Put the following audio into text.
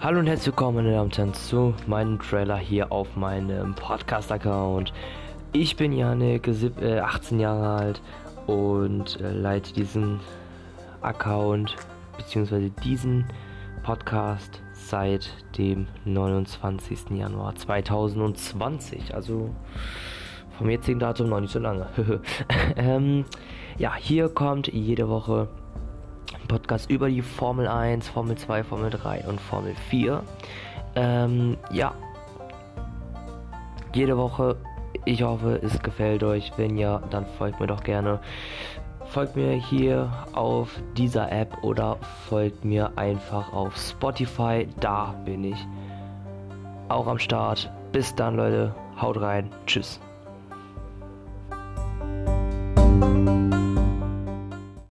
Hallo und herzlich willkommen, meine Damen und Herren, zu meinem Trailer hier auf meinem Podcast-Account. Ich bin Janik, 18 Jahre alt und äh, leite diesen Account bzw. diesen Podcast seit dem 29. Januar 2020. Also vom jetzigen Datum noch nicht so lange. ähm, ja, hier kommt jede Woche Podcast über die Formel 1, Formel 2, Formel 3 und Formel 4. Ähm, ja, jede Woche. Ich hoffe, es gefällt euch. Wenn ja, dann folgt mir doch gerne. Folgt mir hier auf dieser App oder folgt mir einfach auf Spotify. Da bin ich auch am Start. Bis dann, Leute. Haut rein. Tschüss.